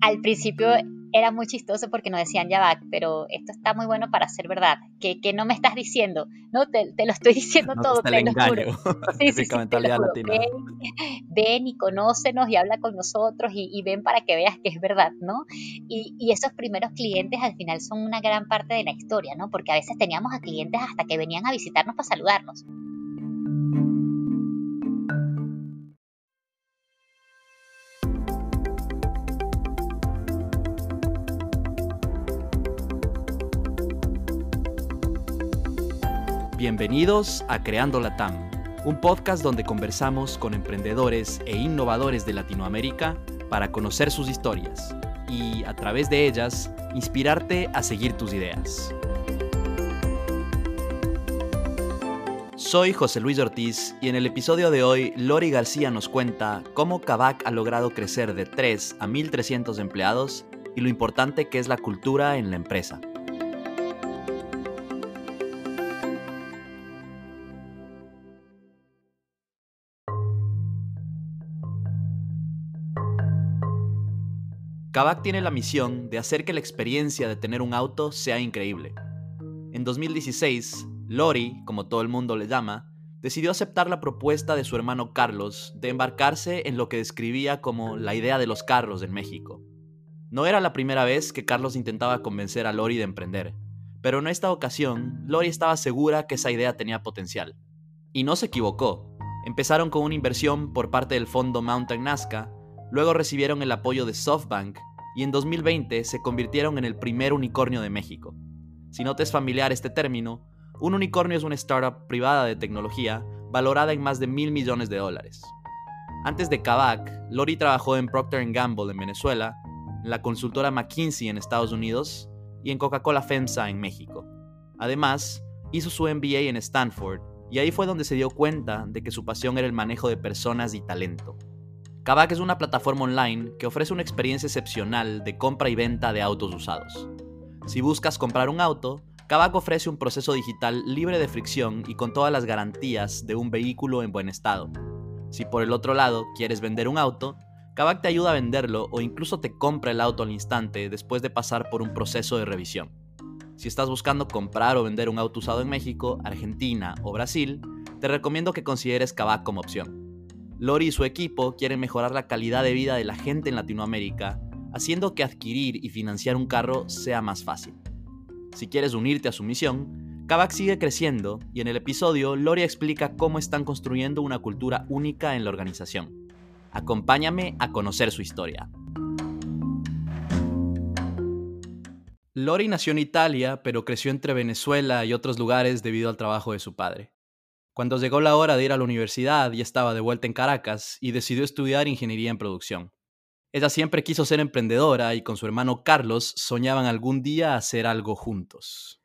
Al principio era muy chistoso porque nos decían, ya va, pero esto está muy bueno para ser verdad, que, que no me estás diciendo, no, te, te lo estoy diciendo todo, te, lo juro. Sí, sí, sí, ven, ven, y conócenos y habla con nosotros y, y, ven para que veas que es verdad, ¿no? Y, y esos primeros clientes al final son una gran parte de la historia, ¿no? Porque a veces teníamos a clientes hasta que venían a visitarnos para saludarnos. Bienvenidos a Creando Latam, un podcast donde conversamos con emprendedores e innovadores de Latinoamérica para conocer sus historias y, a través de ellas, inspirarte a seguir tus ideas. Soy José Luis Ortiz y en el episodio de hoy Lori García nos cuenta cómo Kavak ha logrado crecer de 3 a 1.300 empleados y lo importante que es la cultura en la empresa. Kavak tiene la misión de hacer que la experiencia de tener un auto sea increíble. En 2016, Lori, como todo el mundo le llama, decidió aceptar la propuesta de su hermano Carlos de embarcarse en lo que describía como la idea de los carros en México. No era la primera vez que Carlos intentaba convencer a Lori de emprender, pero en esta ocasión Lori estaba segura que esa idea tenía potencial. Y no se equivocó. Empezaron con una inversión por parte del fondo Mountain Nazca Luego recibieron el apoyo de SoftBank y en 2020 se convirtieron en el primer unicornio de México. Si no te es familiar este término, un unicornio es una startup privada de tecnología valorada en más de mil millones de dólares. Antes de Kavak, Lori trabajó en Procter Gamble en Venezuela, en la consultora McKinsey en Estados Unidos y en Coca-Cola FEMSA en México. Además, hizo su MBA en Stanford y ahí fue donde se dio cuenta de que su pasión era el manejo de personas y talento. Kavak es una plataforma online que ofrece una experiencia excepcional de compra y venta de autos usados. Si buscas comprar un auto, Kavak ofrece un proceso digital libre de fricción y con todas las garantías de un vehículo en buen estado. Si por el otro lado quieres vender un auto, Kavak te ayuda a venderlo o incluso te compra el auto al instante después de pasar por un proceso de revisión. Si estás buscando comprar o vender un auto usado en México, Argentina o Brasil, te recomiendo que consideres Kavak como opción. Lori y su equipo quieren mejorar la calidad de vida de la gente en Latinoamérica, haciendo que adquirir y financiar un carro sea más fácil. Si quieres unirte a su misión, Kavak sigue creciendo y en el episodio Lori explica cómo están construyendo una cultura única en la organización. Acompáñame a conocer su historia. Lori nació en Italia, pero creció entre Venezuela y otros lugares debido al trabajo de su padre. Cuando llegó la hora de ir a la universidad, ya estaba de vuelta en Caracas y decidió estudiar ingeniería en producción. Ella siempre quiso ser emprendedora y con su hermano Carlos soñaban algún día hacer algo juntos.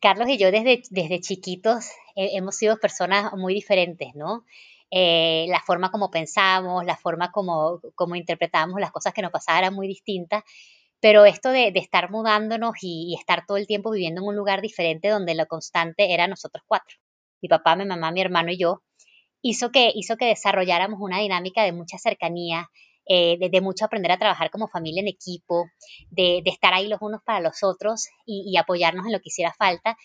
Carlos y yo desde, desde chiquitos hemos sido personas muy diferentes, ¿no? Eh, la forma como pensamos, la forma como, como interpretábamos las cosas que nos pasaban era muy distinta, pero esto de, estar mudándonos y, y, estar todo el tiempo viviendo en un lugar diferente donde lo constante era nosotros cuatro mi papá, mi mamá, mi hermano y yo, hizo que, hizo que desarrolláramos una dinámica de mucha cercanía, eh, de, mucho aprender a trabajar como familia en equipo, de, estar ahí los unos para los otros y, apoyarnos en lo que hiciera falta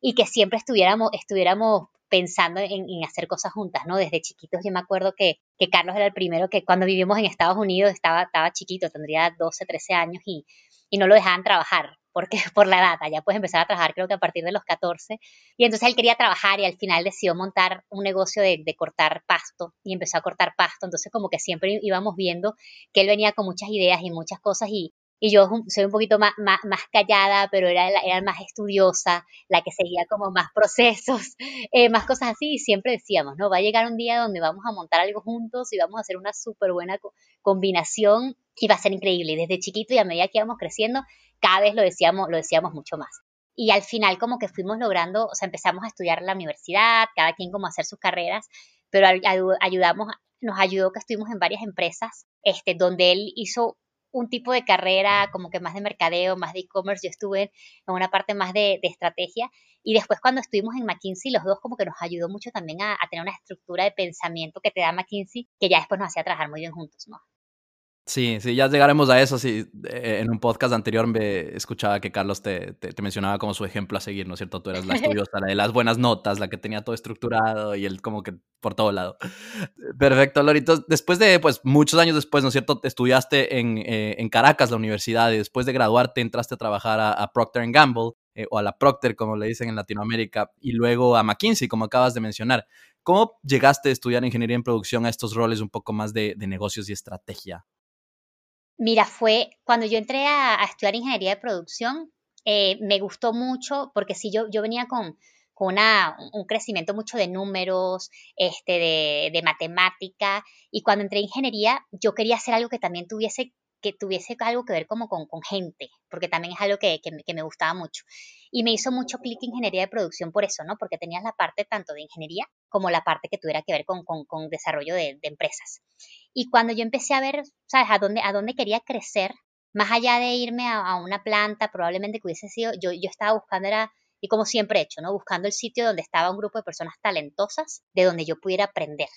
y que siempre estuviéramos, estuviéramos pensando en, hacer cosas juntas, ¿no? Desde chiquitos yo me acuerdo que, que, Carlos era el primero que cuando vivimos en Estados Unidos estaba, estaba chiquito, tendría 12, 13 años y, y no lo dejaban trabajar porque por la edad, ya puedes empezar a trabajar creo que a partir de los 14. Y entonces él quería trabajar y al final decidió montar un negocio de, cortar pasto y empezó a cortar pasto. Entonces como que siempre íbamos viendo que él venía con muchas ideas y muchas cosas y, y yo soy un poquito más, más, callada, pero era, era más estudiosa, la que seguía como más procesos, eh, más cosas así, y siempre decíamos, ¿no? Va a llegar un día donde vamos a montar algo juntos y vamos a hacer una súper buena combinación y va a ser increíble. Y desde chiquito y a medida que íbamos creciendo, cada vez lo decíamos, lo decíamos mucho más. Y al final como que fuimos logrando, o sea, empezamos a estudiar en la universidad, cada quien como a hacer sus carreras, pero ayudamos, nos ayudó que estuvimos en varias empresas, este, donde él hizo un tipo de carrera como que más de mercadeo, más de e-commerce, yo estuve en una parte más de, estrategia y después cuando estuvimos en McKinsey, los dos como que nos ayudó mucho también a, a, tener una estructura de pensamiento que te da McKinsey, que ya después nos hacía trabajar muy bien juntos, ¿no? Sí, sí, ya llegaremos a eso. Sí, eh, en un podcast anterior me escuchaba que Carlos te, te, mencionaba como su ejemplo a seguir, ¿no es cierto? Tú eras la estudiosa, la de las buenas notas, la que tenía todo estructurado y él como que por todo lado. Perfecto, Lorito. Después de, pues, muchos años después, ¿no es cierto? Estudiaste en, eh, en Caracas, la universidad, y después de graduarte entraste a trabajar a, Procter Gamble, eh, o a la Procter, como le dicen en Latinoamérica, y luego a McKinsey, como acabas de mencionar. ¿Cómo llegaste a estudiar ingeniería en producción a estos roles un poco más de, de negocios y estrategia? Mira, fue cuando yo entré a, estudiar ingeniería de producción, eh, me gustó mucho porque sí, yo, yo venía con, con una, un crecimiento mucho de números, este, de, de matemática, y cuando entré a ingeniería, yo quería hacer algo que también tuviese que tuviese algo que ver como con, con gente, porque también es algo que, que, me gustaba mucho. Y me hizo mucho clic ingeniería de producción por eso, ¿no? Porque tenías la parte tanto de ingeniería como la parte que tuviera que ver con, con, desarrollo de, de, empresas. Y cuando yo empecé a ver, ¿sabes?, a dónde, a dónde quería crecer, más allá de irme a, a una planta, probablemente que hubiese sido, yo, yo estaba buscando, era, y como siempre he hecho, ¿no? Buscando el sitio donde estaba un grupo de personas talentosas, de donde yo pudiera aprender.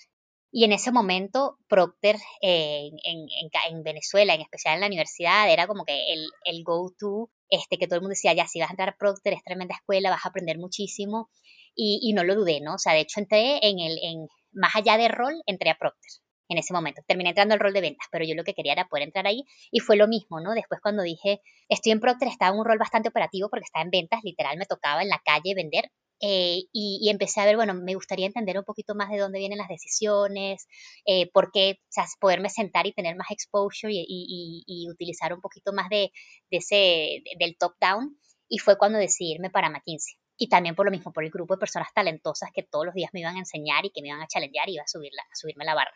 Y en ese momento, Procter eh, en, en, Venezuela, en especial en la universidad, era como que el, el go-to, este, que todo el mundo decía, ya, si vas a entrar a Procter, es tremenda escuela, vas a aprender muchísimo. Y, y no lo dudé, ¿no? O sea, de hecho, entré en el, en, más allá de rol, entré a Procter en ese momento. Terminé entrando al rol de ventas, pero yo lo que quería era poder entrar ahí y fue lo mismo, ¿no? Después cuando dije, estoy en Procter, estaba en un rol bastante operativo porque estaba en ventas, literal me tocaba en la calle vender eh, y, empecé a ver, bueno, me gustaría entender un poquito más de dónde vienen las decisiones, eh, por qué, o sea, poderme sentar y tener más exposure y, utilizar un poquito más de, ese, del top down. Y fue cuando decidí irme para McKinsey. Y también por lo mismo, por el grupo de personas talentosas que todos los días me iban a enseñar y que me iban a challengear y iba a, subirla, a subirme la barra.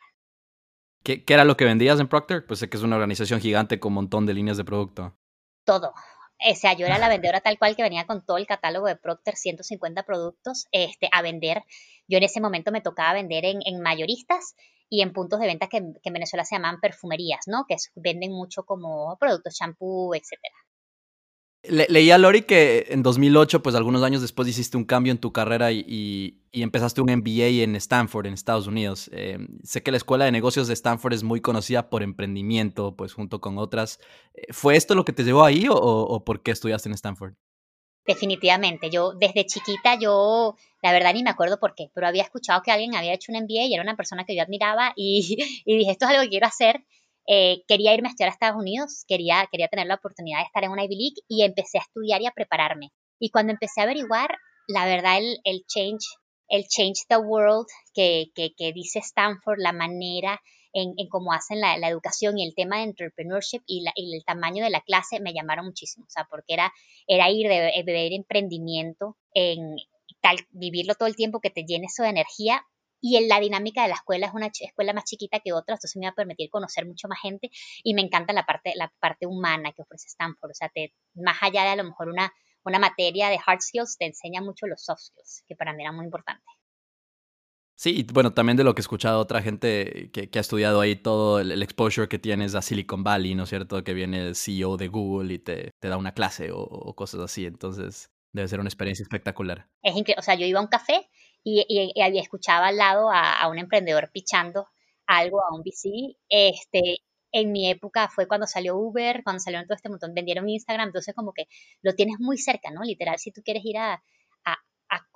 ¿Qué, ¿Qué, era lo que vendías en Procter? Pues sé que es una organización gigante con un montón de líneas de producto. Todo, o sea, yo era la vendedora tal cual que venía con todo el catálogo de Procter, 150 productos, este, a vender. Yo en ese momento me tocaba vender en, en mayoristas y en puntos de venta que, que, en Venezuela se llaman perfumerías, ¿no? Que venden mucho como productos, champú, etcétera. Le leía Lori que en 2008, pues algunos años después hiciste un cambio en tu carrera y, y, empezaste un MBA en Stanford, en Estados Unidos. Eh, sé que la Escuela de Negocios de Stanford es muy conocida por emprendimiento, pues junto con otras. Eh, ¿Fue esto lo que te llevó ahí o, o por qué estudiaste en Stanford? Definitivamente, yo desde chiquita, yo la verdad ni me acuerdo por qué, pero había escuchado que alguien había hecho un MBA y era una persona que yo admiraba y, y dije, esto es algo que quiero hacer eh, quería irme a estudiar a Estados Unidos, quería, quería tener la oportunidad de estar en una Ivy League y empecé a estudiar y a prepararme. Y cuando empecé a averiguar, la verdad, el, el change, el change the world que, que, dice Stanford, la manera en, en, cómo hacen la, educación y el tema de entrepreneurship y, el tamaño de la clase me llamaron muchísimo, o sea, porque era, era ir de, ver emprendimiento, en vivirlo todo el tiempo que te llene eso de energía, y en la dinámica de la escuela es una escuela más chiquita que otra, entonces me va a permitir conocer mucho más gente y me encanta la parte, la parte humana que ofrece Stanford, o sea, te, más allá de a lo mejor una, una materia de hard skills, te enseña mucho los soft skills, que para mí era muy importante. Sí, y bueno, también de lo que he escuchado otra gente que, que ha estudiado ahí todo el, exposure que tienes a Silicon Valley, ¿no es cierto? Que viene el CEO de Google y te, te da una clase o, o, cosas así, entonces debe ser una experiencia espectacular. Es increíble, o sea, yo iba a un café y, y, y escuchaba al lado a, a, un emprendedor pichando algo a un VC. Este, en mi época fue cuando salió Uber, cuando salió todo este montón, vendieron Instagram, entonces como que lo tienes muy cerca, ¿no? Literal, si tú quieres ir a, a,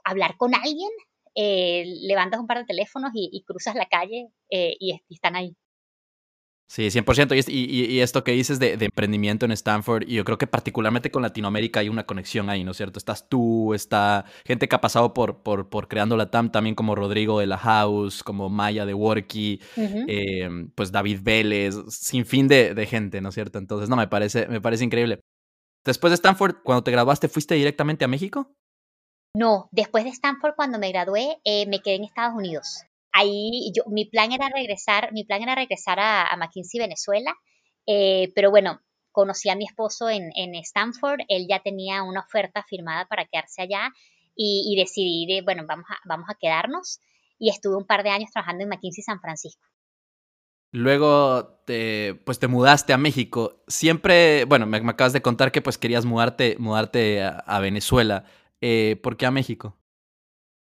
hablar con alguien, eh, levantas un par de teléfonos y, y cruzas la calle eh, y, están ahí. Sí, 100%. Y, y, y esto que dices de, de, emprendimiento en Stanford, y yo creo que particularmente con Latinoamérica hay una conexión ahí, ¿no es cierto? Estás tú, está gente que ha pasado por, por, por creando la TAM, también como Rodrigo de la House, como Maya de Worky, uh -huh. eh, pues David Vélez, sin fin de, de, gente, ¿no es cierto? Entonces, no, me parece, me parece increíble. Después de Stanford, cuando te graduaste, ¿fuiste directamente a México? No, después de Stanford, cuando me gradué, eh, me quedé en Estados Unidos ahí yo, mi plan era regresar, mi plan era regresar a, McKinsey Venezuela, eh, pero bueno, conocí a mi esposo en, Stanford, él ya tenía una oferta firmada para quedarse allá y, y decidí, de, bueno, vamos a, vamos a quedarnos y estuve un par de años trabajando en McKinsey San Francisco. Luego te, pues te mudaste a México. Siempre, bueno, me, acabas de contar que pues querías mudarte, mudarte a, Venezuela. Eh, ¿Por qué a México?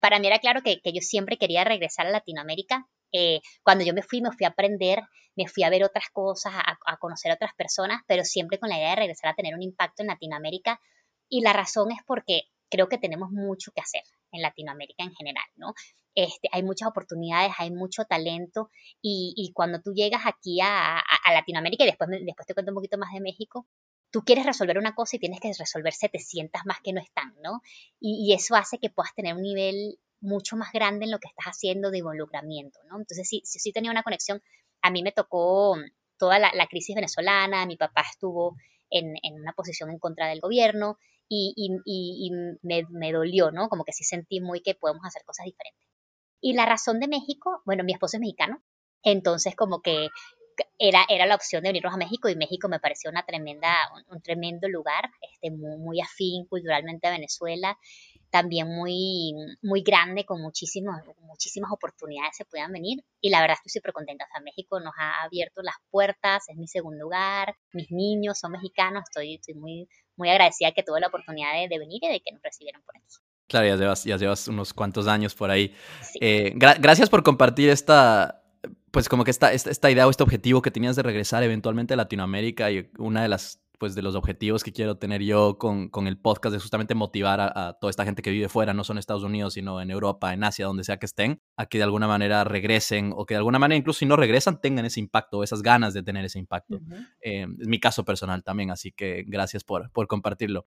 Para mí era claro que, yo siempre quería regresar a Latinoamérica. Eh, cuando yo me fui, me fui a aprender, me fui a ver otras cosas, a, conocer a otras personas, pero siempre con la idea de regresar a tener un impacto en Latinoamérica. Y la razón es porque creo que tenemos mucho que hacer en Latinoamérica en general, ¿no? Este, hay muchas oportunidades, hay mucho talento y, cuando tú llegas aquí a, Latinoamérica y después, después te cuento un poquito más de México, tú quieres resolver una cosa y tienes que resolver 700 más que no están, ¿no? Y, eso hace que puedas tener un nivel mucho más grande en lo que estás haciendo de involucramiento, ¿no? Entonces sí, sí, tenía una conexión. A mí me tocó toda la, crisis venezolana, mi papá estuvo en, una posición en contra del gobierno y, y, me, dolió, ¿no? Como que sí sentí muy que podemos hacer cosas diferentes. Y la razón de México, bueno, mi esposo es mexicano, entonces como que era, era la opción de venirnos a México y México me pareció una tremenda, un, tremendo lugar, este, muy, muy, afín culturalmente a Venezuela, también muy, muy grande, con muchísimas, muchísimas oportunidades se puedan venir y la verdad estoy súper contenta, o sea, México nos ha abierto las puertas, es mi segundo lugar, mis niños son mexicanos, estoy, estoy muy, muy agradecida que tuve la oportunidad de, de venir y de que nos recibieron por aquí. Claro, ya llevas, ya llevas unos cuantos años por ahí. Eh, gracias por compartir esta, pues como que esta, esta, idea o este objetivo que tenías de regresar eventualmente a Latinoamérica y una de las pues de los objetivos que quiero tener yo con, con el podcast es justamente motivar a, toda esta gente que vive fuera, no solo en Estados Unidos, sino en Europa, en Asia, donde sea que estén, a que de alguna manera regresen o que de alguna manera incluso si no regresan tengan ese impacto, esas ganas de tener ese impacto. Eh, es mi caso personal también, así que gracias por, por compartirlo.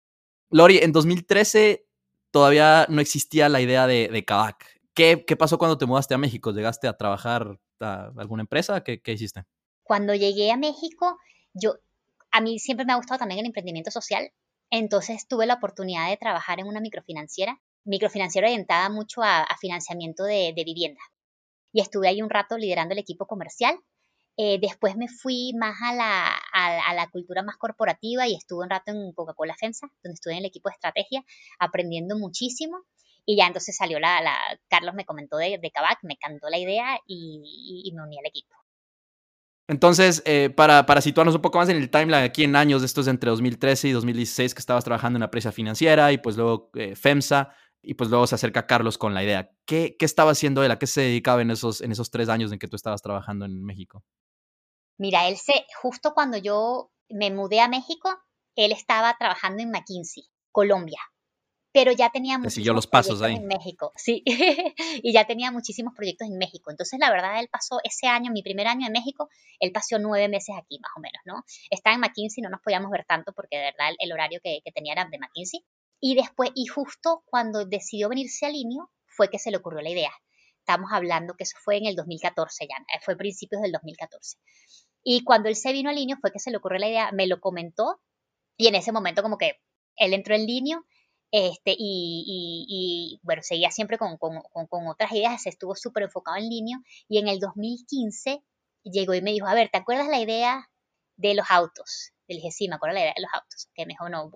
Lori, en 2013 todavía no existía la idea de, de Kavak. ¿Qué, ¿Qué, pasó cuando te mudaste a México? ¿Llegaste a trabajar a alguna empresa? ¿Qué, ¿Qué, hiciste? Cuando llegué a México, yo, a mí siempre me ha gustado también el emprendimiento social, entonces tuve la oportunidad de trabajar en una microfinanciera, microfinanciera orientada mucho a, financiamiento de, de vivienda. Y estuve ahí un rato liderando el equipo comercial eh, después me fui más a la, a, la, cultura más corporativa y estuve un rato en Coca-Cola FEMSA, donde estuve en el equipo de estrategia, aprendiendo muchísimo. Y ya entonces salió la, la Carlos me comentó de, de Kavak, me cantó la idea y, me uní al equipo. Entonces, eh, para, para, situarnos un poco más en el timeline, aquí en años, estos entre 2013 y 2016, que estabas trabajando en una empresa financiera y pues luego eh, FEMSA, y pues luego se acerca Carlos con la idea. ¿Qué, ¿Qué, estaba haciendo él? ¿A qué se dedicaba en esos, en esos tres años en que tú estabas trabajando en México? Mira, él se, justo cuando yo me mudé a México, él estaba trabajando en McKinsey, Colombia. Pero ya tenía muchísimos los pasos ahí. en México, sí, y ya tenía muchísimos proyectos en México. Entonces, la verdad, él pasó ese año, mi primer año en México, él pasó nueve meses aquí, más o menos, ¿no? Estaba en McKinsey, no nos podíamos ver tanto porque de verdad el, horario que, que, tenía era de McKinsey. Y después, y justo cuando decidió venirse a Linio, fue que se le ocurrió la idea. Estamos hablando que eso fue en el 2014 ya, fue principios del 2014. Y cuando él se vino al Linio fue que se le ocurrió la idea, me lo comentó y en ese momento como que él entró en Linio este, y, y, bueno, seguía siempre con, con, con, otras ideas, estuvo súper enfocado en Linio y en el 2015 llegó y me dijo, a ver, ¿te acuerdas la idea de los autos? Le dije, sí, me acuerdo la idea de los autos. Que me dijo, no,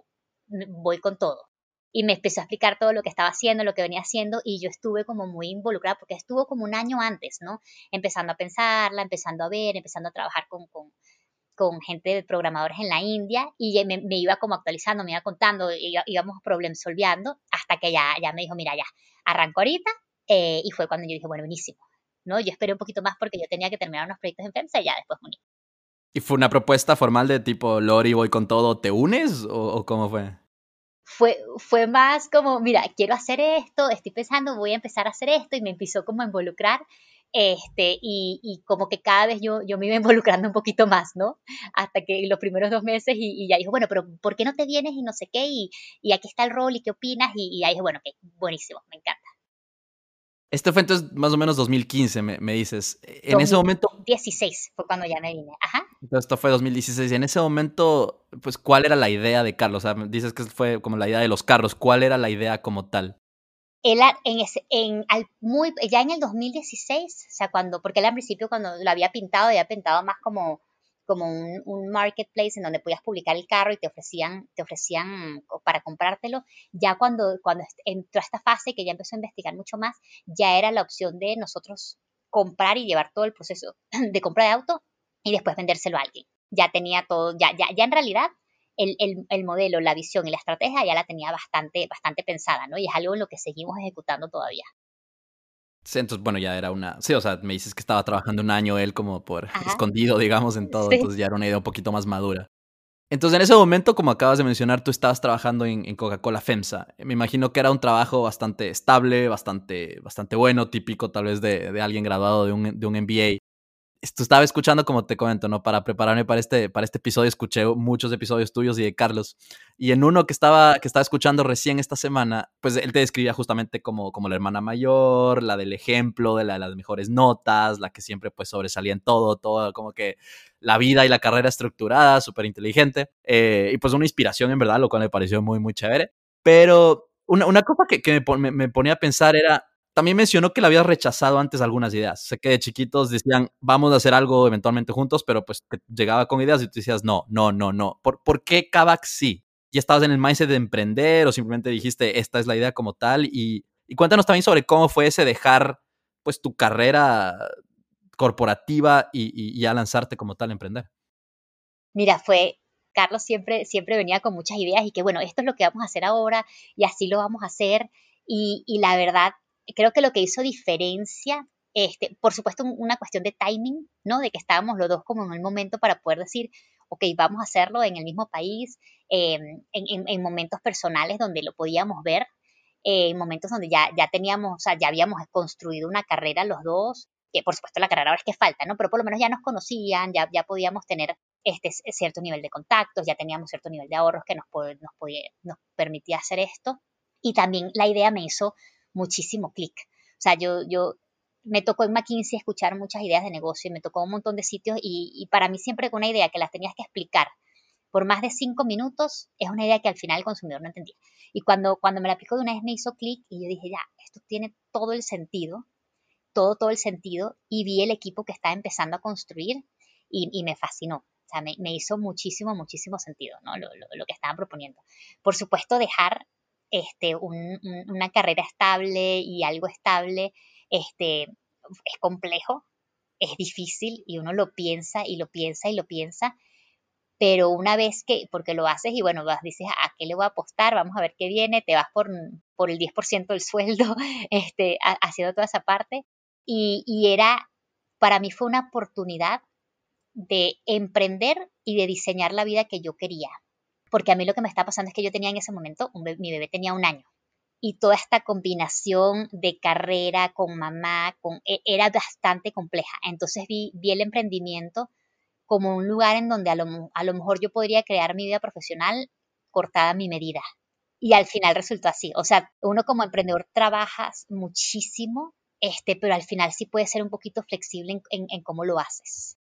voy con todo y me empezó a explicar todo lo que estaba haciendo, lo que venía haciendo y yo estuve como muy involucrada porque estuvo como un año antes, ¿no? Empezando a pensarla, empezando a ver, empezando a trabajar con, con, con gente de programadores en la India y me, iba como actualizando, me iba contando, íbamos problem solviando hasta que ya, ya me dijo, mira, ya, arranco ahorita eh, y fue cuando yo dije, bueno, buenísimo, ¿no? Yo esperé un poquito más porque yo tenía que terminar unos proyectos en FEMSA y ya después uní. ¿Y fue una propuesta formal de tipo, Lori, voy con todo, ¿te unes o cómo fue? fue, fue más como, mira, quiero hacer esto, estoy pensando, voy a empezar a hacer esto y me empezó como a involucrar. Este, y, y como que cada vez yo, yo me iba involucrando un poquito más, ¿no? Hasta que los primeros dos meses y, ya dijo, bueno, pero ¿por qué no te vienes y no sé qué? Y, y aquí está el rol y qué opinas y, y ahí dije, bueno, ok, buenísimo, me encanta. Esto fue entonces más o menos 2015, me, me dices. En ese momento... 2016 fue cuando ya me vine, ajá. Entonces esto fue 2016. Y en ese momento, pues, ¿cuál era la idea de Carlos? O sea, dices que fue como la idea de los carros. ¿Cuál era la idea como tal? Él, ya en el 2016, o sea, cuando, porque él al principio cuando lo había pintado, había pintado más como como un, marketplace en donde podías publicar el carro y te ofrecían, te ofrecían para comprártelo. Ya cuando, cuando entró a esta fase que ya empezó a investigar mucho más, ya era la opción de nosotros comprar y llevar todo el proceso de compra de auto y después vendérselo a alguien. Ya tenía todo, ya, ya, ya en realidad el, el, el, modelo, la visión y la estrategia ya la tenía bastante, bastante pensada, ¿no? Y es algo en lo que seguimos ejecutando todavía. Sí, entonces, bueno, ya era una... Sí, o sea, me dices que estaba trabajando un año él como por escondido, digamos, en todo, entonces ya era una idea un poquito más madura. Entonces, en ese momento, como acabas de mencionar, tú estabas trabajando en, Coca-Cola FEMSA. Me imagino que era un trabajo bastante estable, bastante, bastante bueno, típico tal vez de, de alguien graduado de un, de un MBA estaba escuchando, como te comento, ¿no? Para prepararme para este, para este episodio, escuché muchos episodios tuyos y de Carlos. Y en uno que estaba, que estaba escuchando recién esta semana, pues él te describía justamente como, como la hermana mayor, la del ejemplo, de, las mejores notas, la que siempre pues sobresalía en todo, todo como que la vida y la carrera estructurada, súper inteligente. Eh, y pues una inspiración en verdad, lo cual me pareció muy, muy chévere. Pero una, una cosa que, que me, me ponía a pensar era, también mencionó que le había rechazado antes algunas ideas. Sé que de chiquitos decían, vamos a hacer algo eventualmente juntos, pero pues llegaba con ideas y tú decías, no, no, no, no. ¿Por, ¿por qué Kavak sí? ¿Ya estabas en el mindset de emprender o simplemente dijiste, esta es la idea como tal? Y, cuéntanos también sobre cómo fue ese dejar pues tu carrera corporativa y, y, y a lanzarte como tal a emprender. Mira, fue Carlos siempre, siempre venía con muchas ideas y que bueno, esto es lo que vamos a hacer ahora y así lo vamos a hacer. Y la verdad, creo que lo que hizo diferencia, este, por supuesto, una cuestión de timing, ¿no? De que estábamos los dos como en el momento para poder decir, ok, vamos a hacerlo en el mismo país, em, en, momentos personales donde lo podíamos ver, eh, en momentos donde ya, ya teníamos, o sea, ya habíamos construido una carrera los dos, que por supuesto la carrera ahora es que falta, ¿no? Pero por lo menos ya nos conocían, ya, ya podíamos tener este cierto nivel de contactos, ya teníamos cierto nivel de ahorros que nos, nos, podía, nos permitía hacer esto. Y también la idea me hizo muchísimo clic. O sea, yo, yo me tocó en McKinsey escuchar muchas ideas de negocio y me tocó un montón de sitios y, para mí siempre con una idea que las tenías que explicar por más de cinco minutos es una idea que al final el consumidor no entendía. Y cuando, cuando me la aplicó de una vez me hizo clic y yo dije, ya, esto tiene todo el sentido, todo, todo el sentido y vi el equipo que estaba empezando a construir y, me fascinó. O sea, me, hizo muchísimo, muchísimo sentido, ¿no? Lo, lo, lo que estaban proponiendo. Por supuesto, dejar este, una carrera estable y algo estable, este, es complejo, es difícil y uno lo piensa y lo piensa y lo piensa, pero una vez que, porque lo haces y bueno, vas, dices, ¿a qué le voy a apostar? Vamos a ver qué viene, te vas por, por el 10% del sueldo, este, haciendo toda esa parte. Y, y era, para mí fue una oportunidad de emprender y de diseñar la vida que yo quería porque a mí lo que me está pasando es que yo tenía en ese momento, mi bebé tenía un año, y toda esta combinación de carrera con mamá con, e, era bastante compleja. Entonces vi, el emprendimiento como un lugar en donde a lo, mejor yo podría crear mi vida profesional cortada a mi medida. Y al final resultó así. O sea, uno como emprendedor trabajas muchísimo, este, pero al final sí puede ser un poquito flexible en cómo lo haces.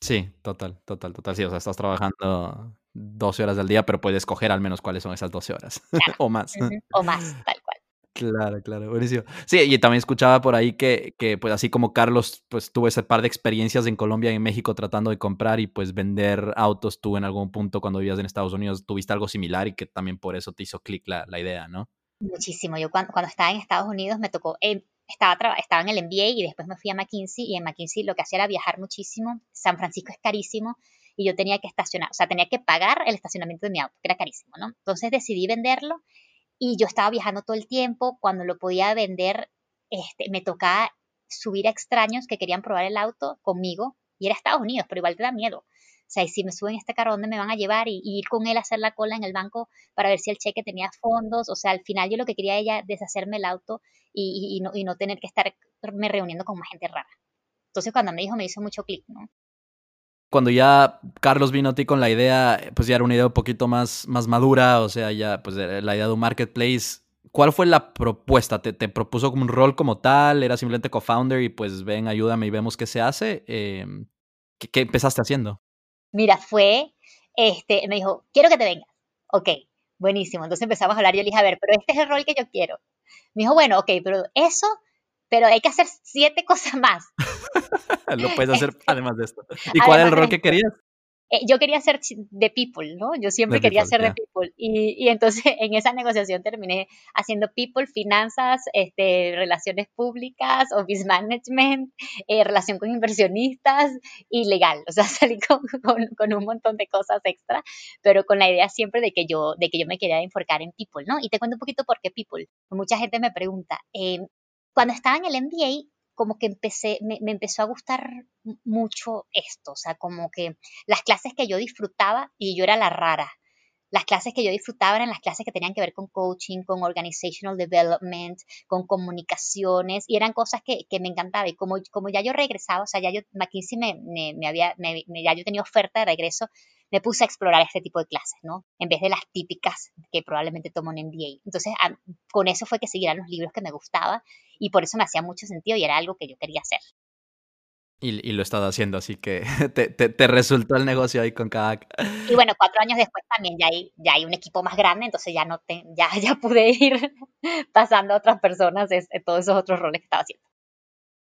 Sí, total, total, total. Sí, o sea, estás trabajando 12 horas al día, pero puedes escoger al menos cuáles son esas 12 horas o más. O más, tal cual. Claro, claro, buenísimo. Sí, y también escuchaba por ahí que, que, pues así como Carlos, pues tuvo ese par de experiencias en Colombia y en México tratando de comprar y pues vender autos, tú en algún punto cuando vivías en Estados Unidos tuviste algo similar y que también por eso te hizo clic la, la, idea, ¿no? Muchísimo. Yo cuando, cuando, estaba en Estados Unidos me tocó, eh, estaba, estaba en el MBA y después me fui a McKinsey y en McKinsey lo que hacía era viajar muchísimo. San Francisco es carísimo y yo tenía que estacionar, o sea, tenía que pagar el estacionamiento de mi auto, que era carísimo, ¿no? Entonces decidí venderlo y yo estaba viajando todo el tiempo, cuando lo podía vender, este, me tocaba subir a extraños que querían probar el auto conmigo y era Estados Unidos, pero igual te da miedo. O sea, y si me suben este carro, ¿dónde me van a llevar? Y, ir con él a hacer la cola en el banco para ver si el cheque tenía fondos. O sea, al final yo lo que quería era deshacerme el auto y, y, no, y no tener que estarme reuniendo con más gente rara. Entonces cuando me dijo me hizo mucho clic, ¿no? cuando ya Carlos vino a ti con la idea, pues ya era una idea un poquito más, más madura, o sea, ya pues eh, la idea de un marketplace. ¿Cuál fue la propuesta? ¿Te, te propuso como un rol como tal? ¿Era simplemente co-founder y pues ven, ayúdame y vemos qué se hace? Em, ¿qué, ¿qué, empezaste haciendo? Mira, fue, este, me dijo, quiero que te vengas. Ok, buenísimo. Entonces empezamos a hablar y yo le dije, a ver, pero este es el rol que yo quiero. Me dijo, bueno, ok, pero eso, pero hay que hacer siete cosas más. Lo puedes hacer además de esto. ¿Y cuál era el rol que querías? Eh, yo quería ser de people, ¿no? Yo siempre quería ser de people. Y, y, entonces en esa negociación terminé haciendo people, finanzas, este, relaciones públicas, office management, eh, relación con inversionistas y legal. O sea, salí con, con, un montón de cosas extra, pero con la idea siempre de que yo, de que yo me quería enfocar en people, ¿no? Y te cuento un poquito por qué people. Mucha gente me pregunta, eh, cuando estaba en el MBA, como que empecé, me, empezó a gustar mucho esto, o sea, como que las clases que yo disfrutaba y yo era la rara. Las clases que yo disfrutaba eran las clases que tenían que ver con coaching, con organizational development, con comunicaciones, y eran cosas que, me encantaba. Y como, como ya yo regresaba, o sea, ya yo, McKinsey me, me, había, ya yo tenía oferta de regreso, me puse a explorar este tipo de clases, ¿no? En vez de las típicas que probablemente tomo en MBA. Entonces, con eso fue que siguieran los libros que me gustaba y por eso me hacía mucho sentido y era algo que yo quería hacer. Y, lo he estado haciendo, así que te, te, resultó el negocio ahí con Kavak. Y bueno, cuatro años después también ya hay, ya hay un equipo más grande, entonces ya no te, ya, ya pude ir pasando a otras personas de, todos esos otros roles que estaba haciendo.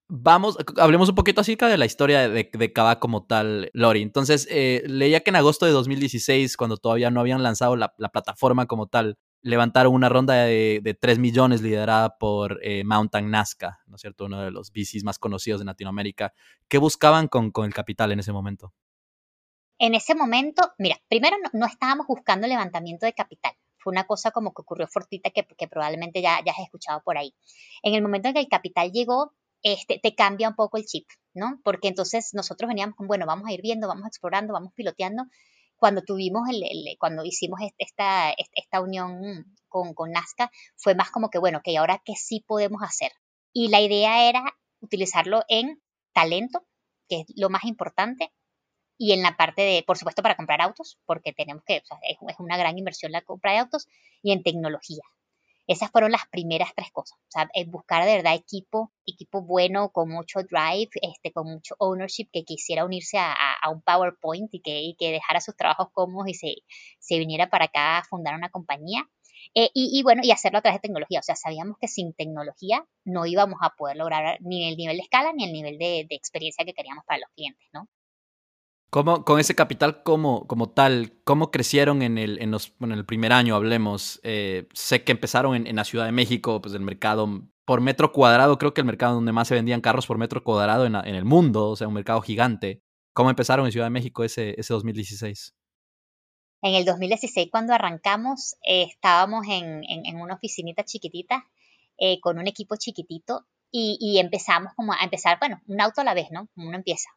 Vamos, hablemos un poquito acerca de la historia de, de como tal, Lori. Entonces, eh, leía que en agosto de 2016, cuando todavía no habían lanzado la, la plataforma como tal, levantaron una ronda de, de 3 millones liderada por eh, Mountain Nazca, ¿no es cierto? Uno de los VCs más conocidos de Latinoamérica. ¿Qué buscaban con, el capital en ese momento? En ese momento, mira, primero no, estábamos buscando levantamiento de capital. Fue una cosa como que ocurrió fortita que, que probablemente ya, ya has escuchado por ahí. En el momento en que el capital llegó, este, te cambia un poco el chip, ¿no? Porque entonces nosotros veníamos con, bueno, vamos a ir viendo, vamos explorando, vamos piloteando, cuando tuvimos el, cuando hicimos esta, esta unión con, con Nazca, fue más como que, bueno, que ahora qué sí podemos hacer. Y la idea era utilizarlo en talento, que es lo más importante, y en la parte de, por supuesto, para comprar autos, porque tenemos que, o sea, es, una gran inversión la compra de autos, y en tecnología. Esas fueron las primeras tres cosas. O sea, buscar de verdad equipo, equipo bueno, con mucho drive, este, con mucho ownership, que quisiera unirse a, un PowerPoint y que, que, dejara sus trabajos cómodos y se, se viniera para acá a fundar una compañía. Eh, y, bueno, y hacerlo a través de tecnología. O sea, sabíamos que sin tecnología no íbamos a poder lograr ni el nivel de escala ni el nivel de, de experiencia que queríamos para los clientes, ¿no? ¿Cómo, con ese capital como, como tal, cómo crecieron en el, en los, en el primer año, hablemos? Eh, sé que empezaron en, en, la Ciudad de México, pues el mercado por metro cuadrado, creo que el mercado donde más se vendían carros por metro cuadrado en, en el mundo, o sea, un mercado gigante. ¿Cómo empezaron en Ciudad de México ese, ese 2016? En el 2016, cuando arrancamos, eh, estábamos en, en, una oficinita chiquitita, eh, con un equipo chiquitito, y, y, empezamos como a empezar, bueno, un auto a la vez, ¿no? Uno empieza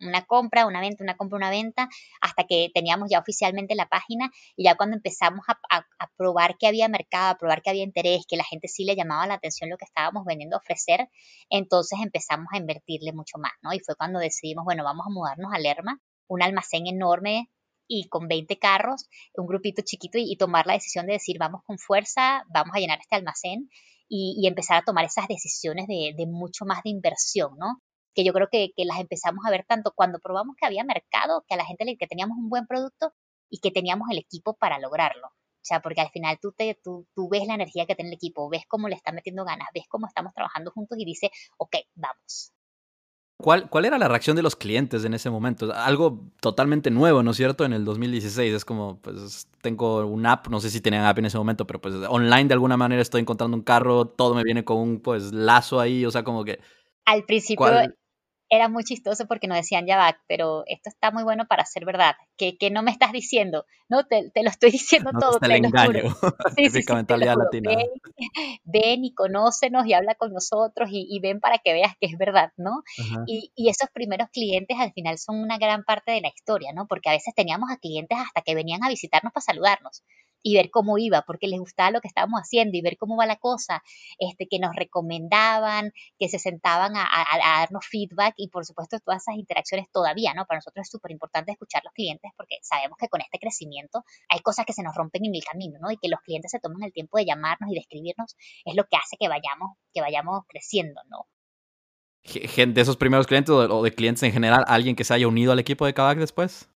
una compra, una venta, una compra, una venta, hasta que teníamos ya oficialmente la página y ya cuando empezamos a, probar que había mercado, a probar que había interés, que la gente sí le llamaba la atención lo que estábamos vendiendo a ofrecer, entonces empezamos a invertirle mucho más, ¿no? Y fue cuando decidimos, bueno, vamos a mudarnos a Lerma, un almacén enorme y con 20 carros, un grupito chiquito y, tomar la decisión de decir, vamos con fuerza, vamos a llenar este almacén y, empezar a tomar esas decisiones de, de, mucho más de inversión, ¿no? Que yo creo que, las empezamos a ver tanto cuando probamos que había mercado, que a la gente le que teníamos un buen producto y que teníamos el equipo para lograrlo. O sea, porque al final tú, te, tú, tú ves la energía que tiene el equipo, ves cómo le está metiendo ganas, ves cómo estamos trabajando juntos y dice, ok, vamos. ¿Cuál, ¿Cuál era la reacción de los clientes en ese momento? Algo totalmente nuevo, ¿no es cierto? En el 2016 es como, pues tengo un app, no sé si tenían app en ese momento, pero pues online de alguna manera estoy encontrando un carro, todo me viene con un pues lazo ahí, o sea, como que... Al principio era muy chistoso porque nos decían, ya va, pero esto está muy bueno para ser verdad, que, que no me estás diciendo, no, te, te lo estoy diciendo todo, te, lo juro. Sí, sí, ven, ven, y conócenos y habla con nosotros y, y, ven para que veas que es verdad, ¿no? Y, y, esos primeros clientes al final son una gran parte de la historia, ¿no? Porque a veces teníamos a clientes hasta que venían a visitarnos para saludarnos y ver cómo iba, porque les gustaba lo que estábamos haciendo y ver cómo va la cosa, este, que nos recomendaban, que se sentaban a, darnos feedback y por supuesto todas esas interacciones todavía, ¿no? Para nosotros es súper importante escuchar a los clientes porque sabemos que con este crecimiento hay cosas que se nos rompen en el camino, ¿no? Y que los clientes se tomen el tiempo de llamarnos y de escribirnos es lo que hace que vayamos, que vayamos creciendo, ¿no? de esos primeros clientes o de clientes en general, alguien que se haya unido al equipo de Kavak después?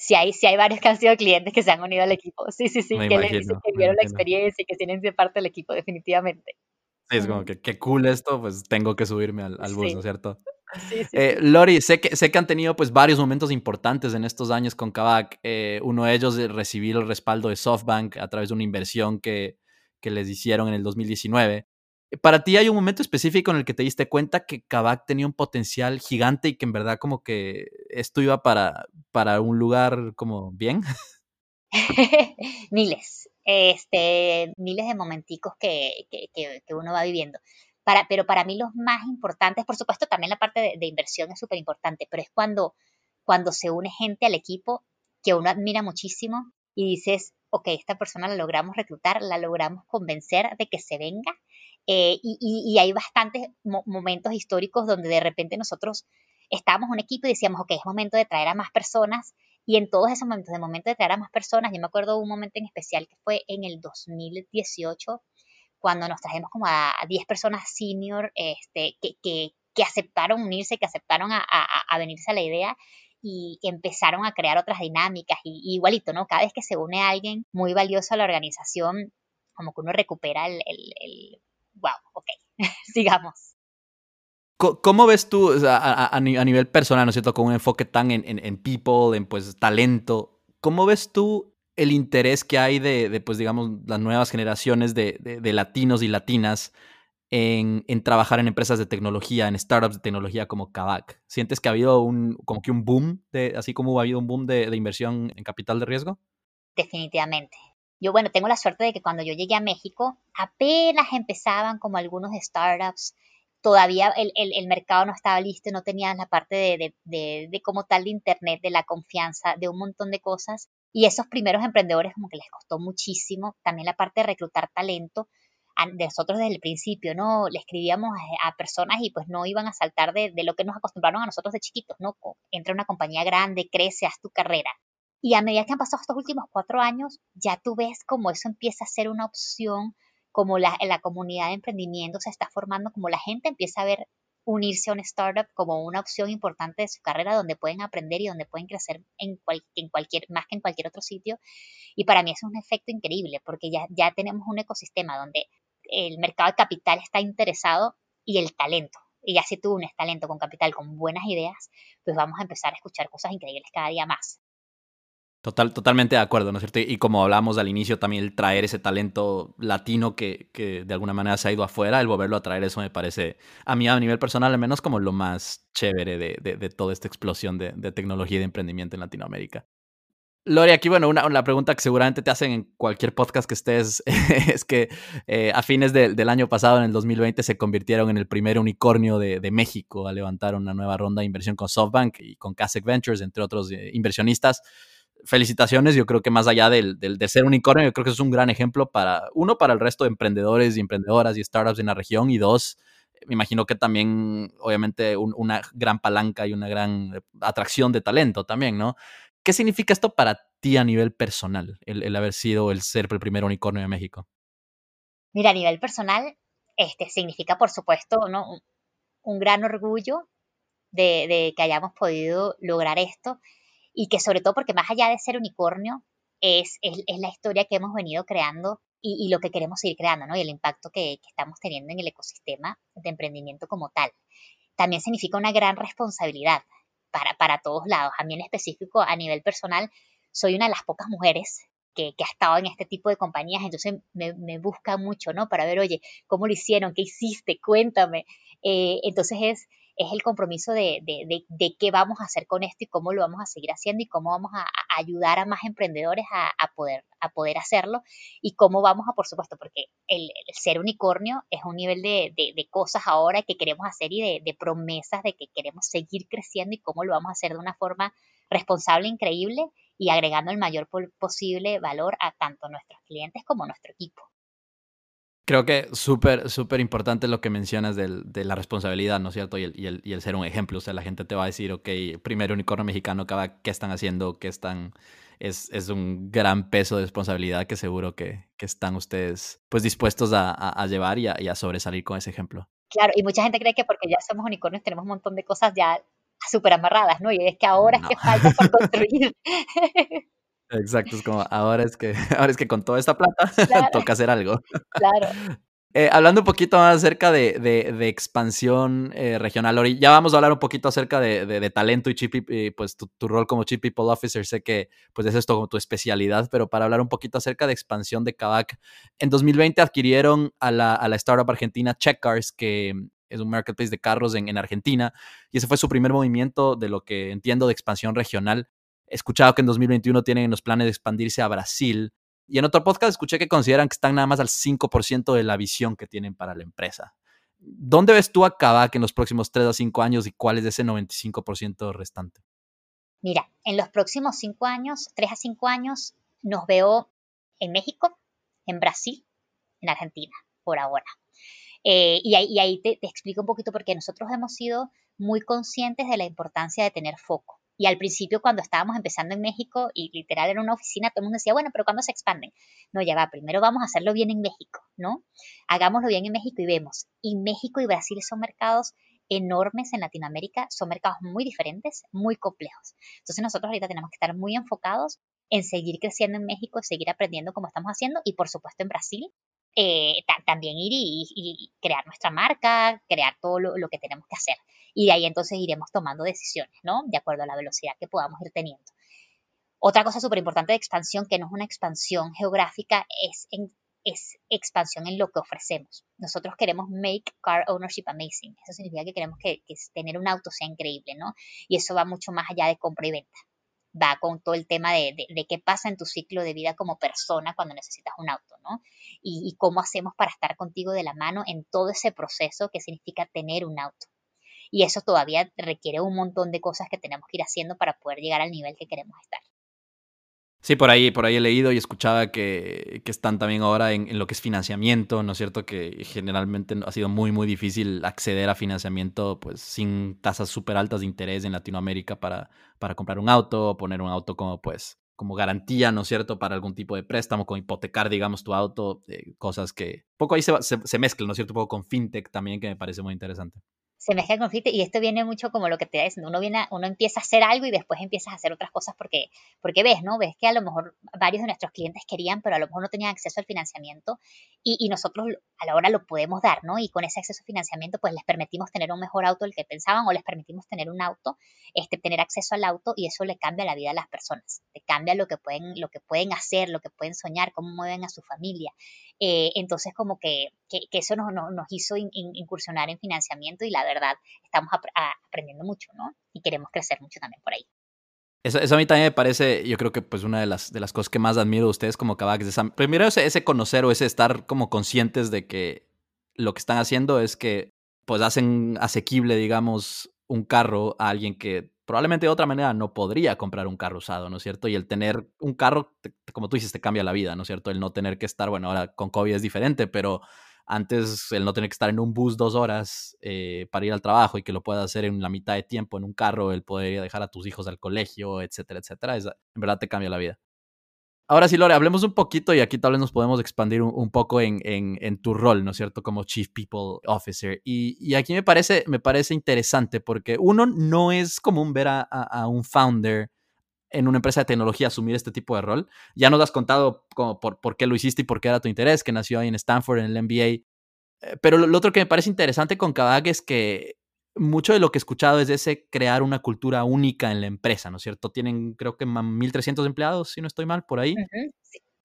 Si hay, si hay varios que han sido clientes que se han unido al equipo. Sí, sí, sí, que les dicen que vieron la experiencia y que tienen de parte del equipo, definitivamente. Sí, es como que qué cool esto, pues tengo que subirme al, bus, ¿no es cierto? Eh, Lori, sé que, sé que han tenido pues varios momentos importantes en estos años con Kavak. Eh, uno de ellos es recibir el respaldo de SoftBank a través de una inversión que, que les hicieron en el 2019. Para ti hay un momento específico en el que te diste cuenta que Kavak tenía un potencial gigante y que en verdad como que esto iba para, para un lugar como bien. miles, este, miles de momenticos que, que, uno va viviendo. Para, pero para mí los más importantes, por supuesto también la parte de, inversión es súper importante, pero es cuando, cuando se une gente al equipo que uno admira muchísimo y dices, ok, esta persona la logramos reclutar, la logramos convencer de que se venga. Eh, y, y, hay bastantes momentos históricos donde de repente nosotros estábamos un equipo y decíamos, ok, es momento de traer a más personas. Y en todos esos momentos, de momento de traer a más personas, yo me acuerdo un momento en especial que fue en el 2018, cuando nos trajimos como a 10 personas senior este, que, que, que aceptaron unirse, que aceptaron a, a, a venirse a la idea y empezaron a crear otras dinámicas y, igualito, ¿no? Cada vez que se une alguien muy valioso a la organización, como que uno recupera el, el, wow, ok, sigamos. ¿Cómo ves tú a, nivel personal, ¿no es cierto?, con un enfoque tan en, en, people, en pues talento, ¿cómo ves tú el interés que hay de, de pues digamos, las nuevas generaciones de, de, de latinos y latinas en, trabajar en empresas de tecnología, en startups de tecnología como Kavak? ¿Sientes que ha habido un, como que un boom, de, así como ha habido un boom de, inversión en capital de riesgo? Definitivamente. Yo, bueno, tengo la suerte de que cuando yo llegué a México, apenas empezaban como algunos startups, todavía el, el, mercado no estaba listo, no tenían la parte de, de, de, como tal de Internet, de la confianza, de un montón de cosas. Y esos primeros emprendedores como que les costó muchísimo, también la parte de reclutar talento, de nosotros desde el principio, ¿no? Le escribíamos a, personas y pues no iban a saltar de, lo que nos acostumbraron a nosotros de chiquitos, ¿no? Entra una compañía grande, crece, haz tu carrera. Y a medida que han pasado estos últimos cuatro años, ya tú ves cómo eso empieza a ser una opción, como la, la comunidad de emprendimiento se está formando, como la gente empieza a ver unirse a una startup como una opción importante de su carrera donde pueden aprender y donde pueden crecer en, cualquier, más que en cualquier otro sitio. Y para mí es un efecto increíble porque ya, ya tenemos un ecosistema donde el mercado de capital está interesado y el talento. Y ya si tú unes talento con capital, con buenas ideas, pues vamos a empezar a escuchar cosas increíbles cada día más. Total, totalmente de acuerdo, ¿no es cierto? Y como hablamos al inicio, también el traer ese talento latino que, que, de alguna manera se ha ido afuera, el volverlo a traer, eso me parece, a mí a nivel personal al menos, como lo más chévere de, de, toda esta explosión de, tecnología y de emprendimiento en Latinoamérica. Lori, aquí, bueno, una, pregunta que seguramente te hacen en cualquier podcast que estés es que eh, a fines del año pasado, en el 2020, se convirtieron en el primer unicornio de, México a levantar una nueva ronda de inversión con SoftBank y con Kasek Ventures, entre otros eh, inversionistas. Felicitaciones, yo creo que más allá del, de ser unicornio, yo creo que es un gran ejemplo para, uno, para el resto de emprendedores y emprendedoras y startups en la región, y dos, me imagino que también, obviamente, una gran palanca y una gran atracción de talento también, ¿no? ¿Qué significa esto para ti a nivel personal, el, haber sido el ser el primer unicornio de México? Mira, a nivel personal, este, significa, por supuesto, ¿no? un, gran orgullo de, que hayamos podido lograr esto y que sobre todo porque más allá de ser unicornio, es, es, la historia que hemos venido creando y, lo que queremos seguir creando, ¿no? Y el impacto que, estamos teniendo en el ecosistema de emprendimiento como tal. También significa una gran responsabilidad, para, para todos lados. A mí en específico, a nivel personal, soy una de las pocas mujeres que, que, ha estado en este tipo de compañías, entonces me, me busca mucho, ¿no? Para ver, oye, ¿cómo lo hicieron? ¿Qué hiciste? Cuéntame. Eh, entonces es, es el compromiso de, de, de, qué vamos a hacer con esto y cómo lo vamos a seguir haciendo y cómo vamos a, ayudar a más emprendedores a, a, poder, a poder hacerlo y cómo vamos a, por supuesto, porque el, ser unicornio es un nivel de, cosas ahora que queremos hacer y de, promesas de que queremos seguir creciendo y cómo lo vamos a hacer de una forma responsable, increíble y agregando el mayor posible valor a tanto nuestros clientes como nuestro equipo. Creo que súper, súper importante lo que mencionas del, de la responsabilidad, ¿no es cierto? Y el, y, el, y el, ser un ejemplo. O sea, la gente te va a decir, ok, primero unicornio mexicano, ¿qué están haciendo? ¿Qué están...? Es, es un gran peso de responsabilidad que seguro que, que están ustedes pues dispuestos a, a, llevar y a, y a sobresalir con ese ejemplo. Claro, y mucha gente cree que porque ya somos unicornios tenemos un montón de cosas ya súper amarradas, ¿no? Y es que ahora es que falta por construir. Exacto, es como ahora es que ahora es que con toda esta plata toca hacer algo. Claro. Eh, hablando un poquito más acerca de, de, expansión eh, regional, Lori, ya vamos a hablar un poquito acerca de, de talento y, chip, y pues tu, tu, rol como Chief People Officer, sé que pues es esto como tu especialidad, pero para hablar un poquito acerca de expansión de Kavak, en 2020 adquirieron a la, a la startup argentina Checkcars, que es un marketplace de carros en, en, Argentina, y ese fue su primer movimiento de lo que entiendo de expansión regional. He escuchado que en 2021 tienen los planes de expandirse a Brasil, y en otro podcast escuché que consideran que están nada más al 5% de la visión que tienen para la empresa. ¿Dónde ves tú a Kavak en los próximos 3 a 5 años y cuál es ese 95% restante? Mira, en los próximos 5 años, 3 a 5 años, nos veo en México, en Brasil, en Argentina, por ahora. Eh, y ahí, te, te, explico un poquito porque nosotros hemos sido muy conscientes de la importancia de tener foco. Y al principio, cuando estábamos empezando en México y literal en una oficina, todo el mundo decía, bueno, pero ¿cuándo se expanden? No, ya va, primero vamos a hacerlo bien en México, ¿no? Hagámoslo bien en México y vemos. Y México y Brasil son mercados enormes en Latinoamérica, son mercados muy diferentes, muy complejos. Entonces nosotros ahorita tenemos que estar muy enfocados en seguir creciendo en México, seguir aprendiendo como estamos haciendo y por supuesto en Brasil. Eh, también ir y, crear nuestra marca, crear todo lo que tenemos que hacer y de ahí entonces iremos tomando decisiones, ¿no? De acuerdo a la velocidad que podamos ir teniendo. Otra cosa súper importante de expansión, que no es una expansión geográfica, es, es expansión en lo que ofrecemos. Nosotros queremos make car ownership amazing. Eso significa que queremos que, tener un auto sea increíble, ¿no? Y eso va mucho más allá de compra y venta. Va con todo el tema de, de, qué pasa en tu ciclo de vida como persona cuando necesitas un auto, ¿no? Y, y cómo hacemos para estar contigo de la mano en todo ese proceso que significa tener un auto y eso todavía requiere un montón de cosas que tenemos que ir haciendo para poder llegar al nivel que queremos estar. Sí, por ahí, por ahí he leído y escuchaba que, que están también ahora en, en, lo que es financiamiento, ¿no es cierto? Que generalmente ha sido muy, muy difícil acceder a financiamiento pues sin tasas súper altas de interés en Latinoamérica para, para comprar un auto o poner un auto como pues como garantía, ¿no es cierto?, para algún tipo de préstamo, con hipotecar, digamos, tu auto, eh, cosas que poco ahí se, se, se mezclan, ¿no es cierto?, un poco con fintech también, que me parece muy interesante se mezcla el conflicto y esto viene mucho como lo que te da diciendo, uno, viene, uno empieza a hacer algo y después empiezas a hacer otras cosas porque, porque ves, ¿no? Ves que a lo mejor varios de nuestros clientes querían, pero a lo mejor no tenían acceso al financiamiento y, y nosotros a la hora lo podemos dar, ¿no? Y con ese acceso al financiamiento pues les permitimos tener un mejor auto del que pensaban o les permitimos tener un auto, este, tener acceso al auto y eso le cambia la vida a las personas, le cambia lo que pueden, lo que pueden hacer, lo que pueden soñar, cómo mueven a su familia. Eh, entonces como que, que, eso nos, nos, hizo incursionar en financiamiento y la verdad estamos aprendiendo mucho, ¿no? Y queremos crecer mucho también por ahí. Eso, eso, a mí también me parece, yo creo que pues una de las, de las cosas que más admiro de ustedes como Kavak es primero ese, ese conocer o ese estar como conscientes de que lo que están haciendo es que pues hacen asequible, digamos, un carro a alguien que probablemente de otra manera no podría comprar un carro usado, ¿no es cierto? Y el tener un carro, como tú dices, te cambia la vida, ¿no es cierto? El no tener que estar, bueno, ahora con COVID es diferente, pero antes el no tener que estar en un bus dos horas eh, para ir al trabajo y que lo puedas hacer en la mitad de tiempo en un carro, el poder dejar a tus hijos al colegio, etcétera, etcétera, en verdad te cambia la vida. Ahora sí, Lore, hablemos un poquito y aquí tal vez nos podemos expandir un, poco en, en, tu rol, ¿no es cierto? Como Chief People Officer. Y, y, aquí me parece, me parece interesante porque uno no es común ver a, a, un founder en una empresa de tecnología asumir este tipo de rol. Ya nos has contado como por, por qué lo hiciste y por qué era tu interés, que nació ahí en Stanford, en el MBA. Eh, pero lo, lo otro que me parece interesante con Kavak es que mucho de lo que he escuchado es ese crear una cultura única en la empresa, ¿no es cierto? Tienen creo que 1.300 empleados, si no estoy mal, por ahí.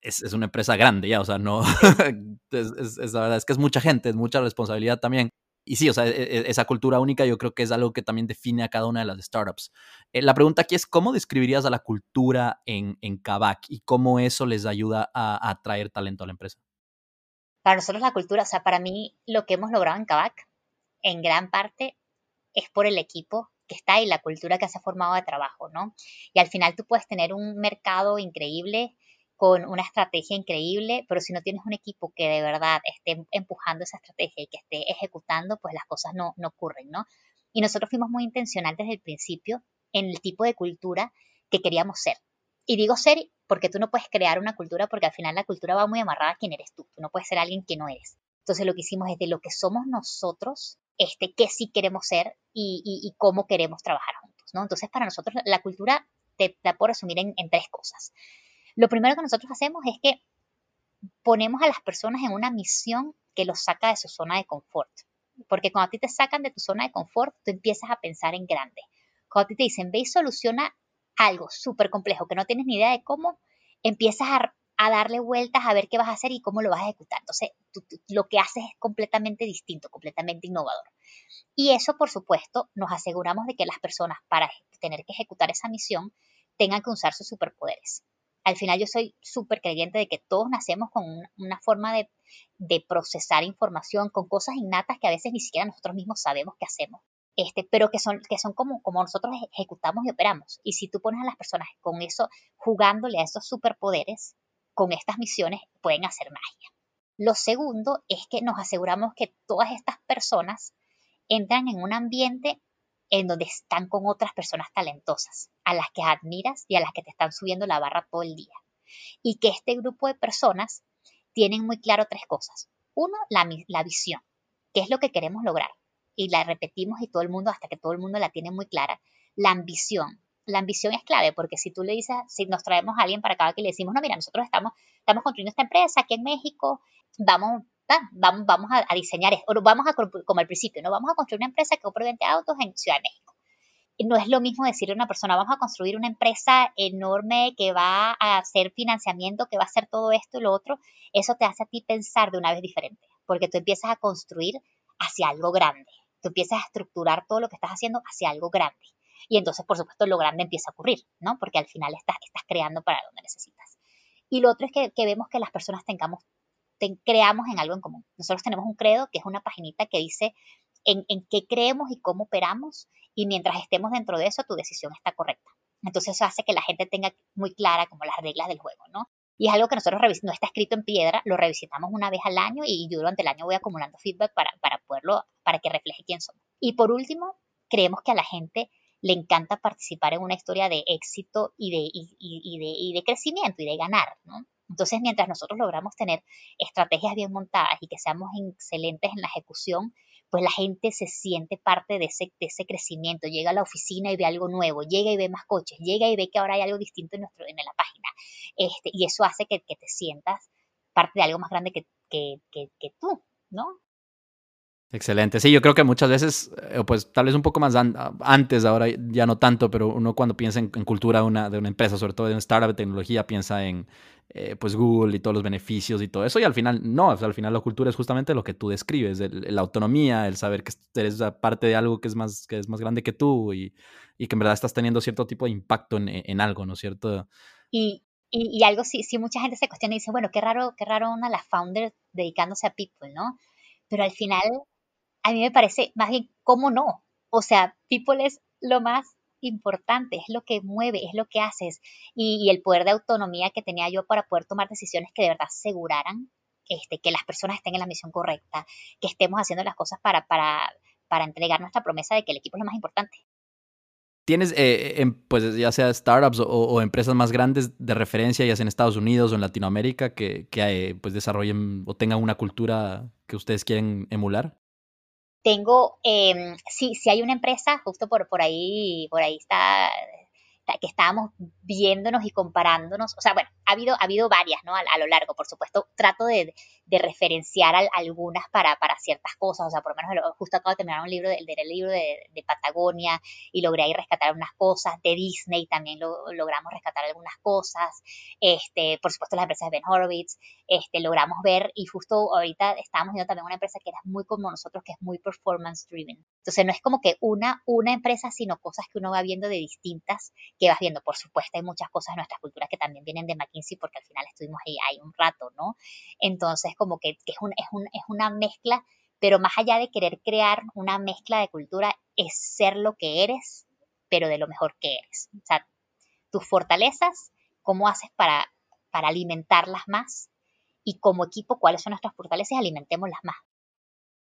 es, es, una empresa grande ya, o sea, no, es, es, la verdad es que es mucha gente, es mucha responsabilidad también. Y sí, o sea, e, e, esa cultura única yo creo que es algo que también define a cada una de las startups. Eh, la pregunta aquí es, ¿cómo describirías a la cultura en, en Kavak y cómo eso les ayuda a, a atraer talento a la empresa? Para nosotros la cultura, o sea, para mí lo que hemos logrado en Kavak, en gran parte, es por el equipo que está y la cultura que se ha formado de trabajo, ¿no? Y al final tú puedes tener un mercado increíble con una estrategia increíble, pero si no tienes un equipo que de verdad esté empujando esa estrategia y que esté ejecutando, pues las cosas no, no ocurren, ¿no? Y nosotros fuimos muy intencionales desde el principio en el tipo de cultura que queríamos ser. Y digo ser porque tú no puedes crear una cultura porque al final la cultura va muy amarrada a quién eres tú. Tú no puedes ser alguien que no eres. Entonces lo que hicimos es de lo que somos nosotros, este, qué sí queremos ser y, cómo queremos trabajar juntos, ¿no? Entonces, para nosotros la cultura te la puedo resumir en, tres cosas. Lo primero que nosotros hacemos es que ponemos a las personas en una misión que los saca de su zona de confort. Porque cuando a ti te sacan de tu zona de confort, tú empiezas a pensar en grande. Cuando a ti te dicen, ve y soluciona algo súper complejo que no tienes ni idea de cómo, empiezas a, darle vueltas a ver qué vas a hacer y cómo lo vas a ejecutar. Entonces, lo que haces es completamente distinto, completamente innovador. Y eso, por supuesto, nos aseguramos de que las personas, para tener que ejecutar esa misión, tengan que usar sus superpoderes. Al final yo soy súper creyente de que todos nacemos con una, forma de, procesar información, con cosas innatas que a veces ni siquiera nosotros mismos sabemos que hacemos. Este, pero que son, que son como, como nosotros ejecutamos y operamos. Y si tú pones a las personas con eso, jugándole a esos superpoderes, con estas misiones, pueden hacer magia. Lo segundo es que nos aseguramos que todas estas personas entran en un ambiente en donde están con otras personas talentosas, a las que admiras y a las que te están subiendo la barra todo el día. Y que este grupo de personas tienen muy claro tres cosas. Uno, la, la visión, qué es lo que queremos lograr. Y la repetimos y todo el mundo, hasta que todo el mundo la tiene muy clara. La ambición. La ambición es clave porque si tú le dices, si nos traemos a alguien para acá que le decimos, no, mira, nosotros estamos, estamos construyendo esta empresa aquí en México, vamos, vamos, vamos a, diseñar, o vamos a, como al principio, ¿no? Vamos a construir una empresa que compre 20 autos en Ciudad de México. No es lo mismo decirle a una persona, vamos a construir una empresa enorme que va a hacer financiamiento, que va a hacer todo esto y lo otro. Eso te hace a ti pensar de una vez diferente, porque tú empiezas a construir hacia algo grande. Tú empiezas a estructurar todo lo que estás haciendo hacia algo grande. Y entonces, por supuesto, lo grande empieza a ocurrir, ¿no? Porque al final estás, estás creando para donde necesitas. Y lo otro es que, que vemos que las personas tengamos creamos en algo en común. Nosotros tenemos un credo que es una paginita que dice en, qué creemos y cómo operamos y mientras estemos dentro de eso tu decisión está correcta. Entonces eso hace que la gente tenga muy clara como las reglas del juego, ¿no? Y es algo que nosotros no está escrito en piedra, lo revisitamos una vez al año y yo durante el año voy acumulando feedback para, para poderlo, para que refleje quién somos. Y por último, creemos que a la gente le encanta participar en una historia de éxito y de, y, y de, y de crecimiento y de ganar, ¿no? Entonces, mientras nosotros logramos tener estrategias bien montadas y que seamos excelentes en la ejecución, pues la gente se siente parte de ese, ese crecimiento, llega a la oficina y ve algo nuevo, llega y ve más coches, llega y ve que ahora hay algo distinto en, nuestro, en la página. Este, y eso hace que, te sientas parte de algo más grande que, que tú, ¿no? Excelente. Sí, yo creo que muchas veces, eh, pues tal vez un poco más antes, ahora ya no tanto, pero uno cuando piensa en, cultura de una, de una, empresa, sobre todo de una startup de tecnología, piensa en eh, pues Google y todos los beneficios y todo eso. Y al final, no, al final la cultura es justamente lo que tú describes, la autonomía, el saber que eres parte de algo que es más, que es más grande que tú y, y que en verdad estás teniendo cierto tipo de impacto en, en algo, ¿no es cierto? Y, y, algo, si, si mucha gente se cuestiona y dice, bueno, qué raro, qué raro una la founder dedicándose a people, ¿no? Pero al final a mí me parece más bien, ¿cómo no? O sea, people es lo más importante, es lo que mueve, es lo que haces. Y, el poder de autonomía que tenía yo para poder tomar decisiones que de verdad aseguraran este, que las personas estén en la misión correcta, que estemos haciendo las cosas para, para, para entregar nuestra promesa de que el equipo es lo más importante. ¿Tienes, eh, pues ya sea startups o, empresas más grandes de referencia, ya sea en Estados Unidos o en Latinoamérica, que, que eh, pues desarrollen o tengan una cultura que ustedes quieren emular? Tengo, eh, sí, sí hay una empresa, justo por, por ahí, por ahí está que estábamos viéndonos y comparándonos. O sea, bueno, ha habido, ha habido varias, ¿no? A, lo largo, por supuesto, trato de, referenciar algunas para, para, ciertas cosas. O sea, por lo menos justo acabo de terminar un libro, del, libro de, Patagonia y logré ahí rescatar algunas cosas. De Disney también lo, logramos rescatar algunas cosas. Este, por supuesto, las empresas de Ben Horowitz. Este, logramos ver, y justo ahorita estábamos viendo también una empresa que era muy como nosotros, que es muy performance driven. Entonces, no es como que una, una empresa, sino cosas que uno va viendo de distintas que vas viendo. Por supuesto, hay muchas cosas en nuestras culturas que también vienen de McKinsey porque al final estuvimos ahí, ahí un rato, ¿no? Entonces, como que, es, un, es, un, es una mezcla, pero más allá de querer crear una mezcla de cultura, es ser lo que eres, pero de lo mejor que eres. O sea, tus fortalezas, cómo haces para, para alimentarlas más y como equipo, cuáles son nuestras fortalezas alimentémoslas más.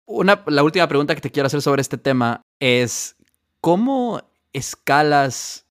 Una, la última pregunta que te quiero hacer sobre este tema es, ¿cómo escalas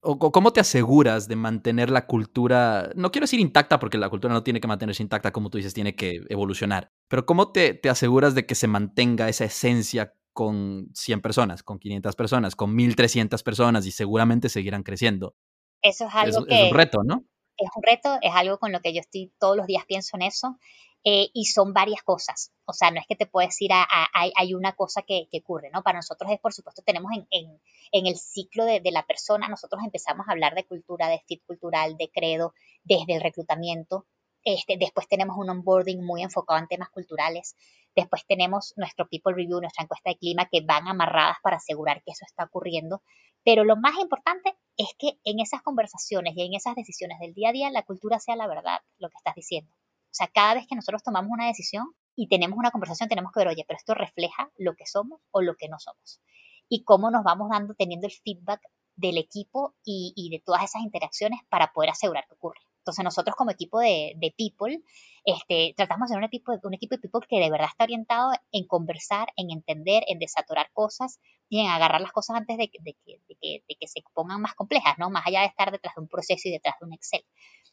o, cómo te aseguras de mantener la cultura, no quiero decir intacta porque la cultura no tiene que mantenerse intacta como tú dices, tiene que evolucionar, pero cómo te, te aseguras de que se mantenga esa esencia con 100 personas, con 500 personas, con 1300 personas y seguramente seguirán creciendo? Eso es algo que... Es un reto, ¿no? es un reto, es algo con lo que yo estoy todos los días pienso en eso. Eh, y son varias cosas. O sea, no es que te puedo decir, a, hay una cosa que, ocurre, ¿no? Para nosotros es, por supuesto, tenemos en, en, el ciclo de, de, la persona, nosotros empezamos a hablar de cultura, de fit cultural, de credo, desde el reclutamiento. Este, después tenemos un onboarding muy enfocado en temas culturales. Después tenemos nuestro People Review, nuestra encuesta de clima, que van amarradas para asegurar que eso está ocurriendo. Pero lo más importante es que en esas conversaciones y en esas decisiones del día a día, la cultura sea la verdad, lo que estás diciendo. O sea, cada vez que nosotros tomamos una decisión y tenemos una conversación, tenemos que ver, oye, pero esto refleja lo que somos o lo que no somos. Y cómo nos vamos dando, teniendo el feedback del equipo y, de todas esas interacciones para poder asegurar que ocurre. Entonces nosotros como equipo de, people, este, tratamos de ser un equipo, un equipo de people que de verdad está orientado en conversar, en entender, en desaturar cosas y en agarrar las cosas antes de, que, se pongan más complejas, ¿no? Más allá de estar detrás de un proceso y detrás de un Excel.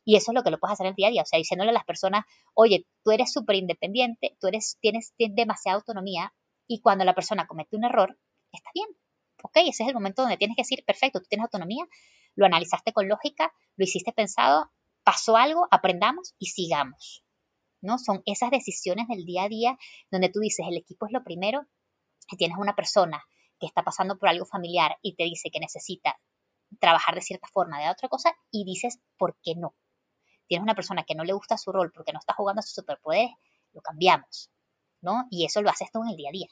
Y eso es lo que lo puedes hacer el día a día, o sea, diciéndole a las personas, oye, tú eres súper independiente, tú eres, tienes, tienes demasiada autonomía y cuando la persona comete un error, está bien, ok, ese es el momento donde tienes que decir, perfecto, tú tienes autonomía, lo analizaste con lógica, lo hiciste pensado, pasó algo, aprendamos y sigamos. ¿no? Son esas decisiones del día a día donde tú dices, el equipo es lo primero, tienes una persona que está pasando por algo familiar y te dice que necesita trabajar de cierta forma, de otra cosa, y dices, ¿por qué no? tienes una persona que no le gusta su rol porque no está jugando a sus superpoderes, lo cambiamos, ¿no? Y eso lo haces tú en el día a día.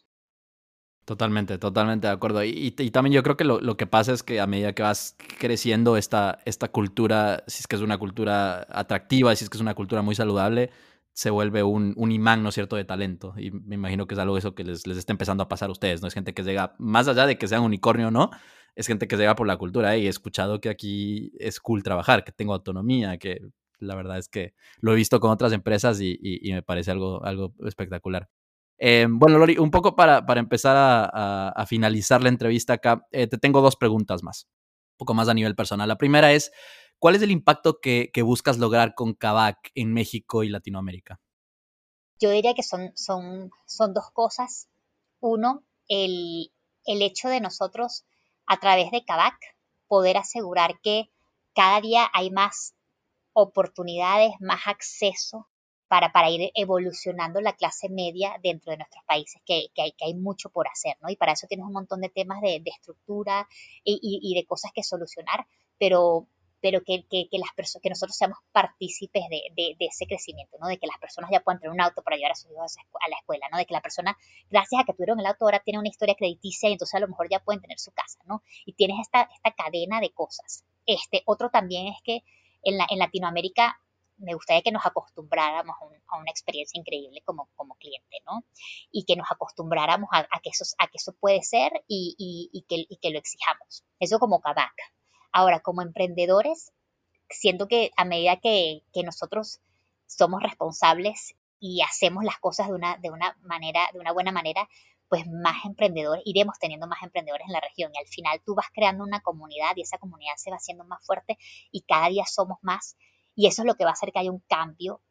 Totalmente, totalmente de acuerdo. Y, también yo creo que lo, que pasa es que a medida que vas creciendo esta, esta cultura, si es que es una cultura atractiva, si es que es una cultura muy saludable, se vuelve un, un imán, ¿no es cierto?, de talento. Y me imagino que es algo eso que les, les está empezando a pasar a ustedes, ¿no? Es gente que llega, más allá de que sean unicornio no, es gente que llega por la cultura. Y he escuchado que aquí es cool trabajar, que tengo autonomía, que la verdad es que lo he visto con otras empresas y, me parece algo, algo espectacular. Eh, bueno, Lori, un poco para, para empezar a, finalizar la entrevista acá, eh, te tengo dos preguntas más, un poco más a nivel personal. La primera es, ¿cuál es el impacto que, buscas lograr con Kavak en México y Latinoamérica? Yo diría que son, dos cosas. Uno, el, hecho de nosotros, a través de Kavak, poder asegurar que cada día hay más oportunidades, más acceso para, ir evolucionando la clase media dentro de nuestros países, que hay mucho por hacer, ¿no? Y para eso tienes un montón de temas de, estructura y, de cosas que solucionar, pero, pero que, las personas, que nosotros seamos partícipes de, ese crecimiento, ¿no? De que las personas ya puedan tener un auto para llevar a sus hijos a la escuela, ¿no? De que la persona, gracias a que tuvieron el auto, ahora tiene una historia crediticia y entonces a lo mejor ya pueden tener su casa, ¿no? Y tienes esta, esta cadena de cosas. Este, otro también es que en, Latinoamérica me gustaría que nos acostumbráramos a, una experiencia increíble como, como cliente, ¿no? Y que nos acostumbráramos a, que, eso, a que eso puede ser y, que, que, lo exijamos. Eso como Kabak. Ahora, como emprendedores, siento que a medida que, nosotros somos responsables y hacemos las cosas de una, de una manera, de una buena manera, pues más emprendedores, iremos teniendo más emprendedores en la región. Y al final tú vas creando una comunidad y esa comunidad se va haciendo más fuerte y cada día somos más. Y eso es lo que va a hacer que haya un cambio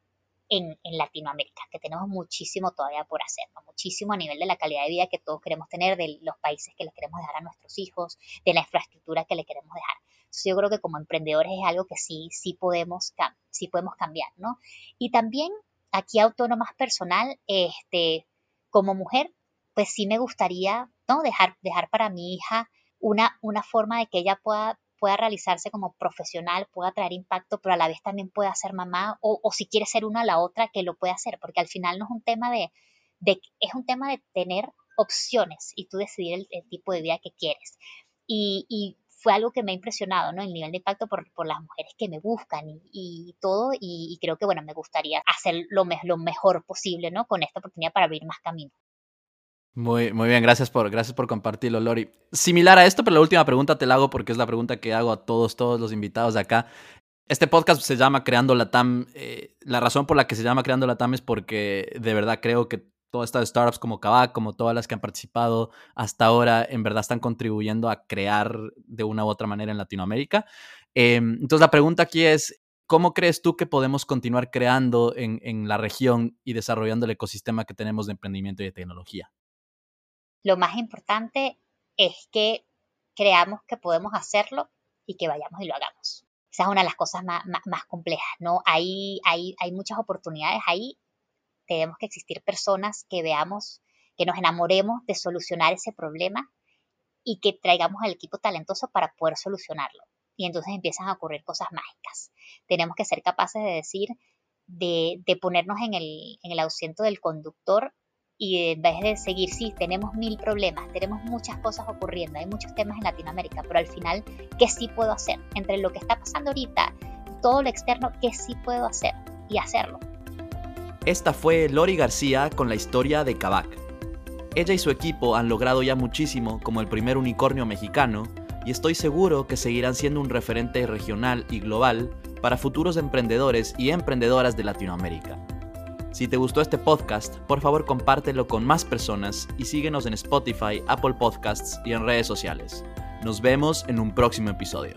en, Latinoamérica, que tenemos muchísimo todavía por hacer, muchísimo a nivel de la calidad de vida que todos queremos tener, de los países que les queremos dejar a nuestros hijos, de la infraestructura que le queremos dejar. Entonces yo creo que como emprendedores es algo que sí, sí podemos, sí podemos cambiar, ¿no? Y también aquí autónomas personal, este, como mujer, pues sí me gustaría, ¿no? Dejar, dejar para mi hija una, una forma de que ella pueda, pueda realizarse como profesional, pueda traer impacto, pero a la vez también pueda ser mamá, o, o si quiere ser una a la otra, que lo pueda hacer, porque al final no es un tema de, de es un tema de tener opciones y tú decidir el, tipo de vida que quieres. Y, y, fue algo que me ha impresionado, ¿no? El nivel de impacto por, por las mujeres que me buscan y, todo, y, creo que, bueno, me gustaría hacer lo, lo mejor posible, ¿no? Con esta oportunidad para abrir más caminos. Muy, muy bien, gracias por, gracias por compartirlo, Lori. Similar a esto, pero la última pregunta te la hago porque es la pregunta que hago a todos, todos los invitados de acá. Este podcast se llama Creando la TAM. Eh, la razón por la que se llama Creando la TAM es porque de verdad creo que todas estas startups como Kavak, como todas las que han participado hasta ahora, en verdad están contribuyendo a crear de una u otra manera en Latinoamérica. Em, entonces la pregunta aquí es, ¿cómo crees tú que podemos continuar creando en, en la región y desarrollando el ecosistema que tenemos de emprendimiento y de tecnología? Lo más importante es que creamos que podemos hacerlo y que vayamos y lo hagamos. esa es una de las cosas más, más, complejas, ¿no? Hay, hay, hay muchas oportunidades ahí. Tenemos que existir personas que veamos, que nos enamoremos de solucionar ese problema y que traigamos al equipo talentoso para poder solucionarlo. Y entonces empiezan a ocurrir cosas mágicas. Tenemos que ser capaces de decir, de, de ponernos en el, en el asiento del conductor y en vez de seguir, sí, tenemos mil problemas, tenemos muchas cosas ocurriendo, hay muchos temas en Latinoamérica, pero al final, ¿qué sí puedo hacer? Entre lo que está pasando ahorita, todo lo externo, ¿qué sí puedo hacer? Y hacerlo. Esta fue Lori García con la historia de Kavak. Ella y su equipo han logrado ya muchísimo como el primer unicornio mexicano y estoy seguro que seguirán siendo un referente regional y global para futuros emprendedores y emprendedoras de Latinoamérica. Si te gustó este podcast, por favor compártelo con más personas y síguenos en Spotify, Apple Podcasts y en redes sociales. Nos vemos en un próximo episodio.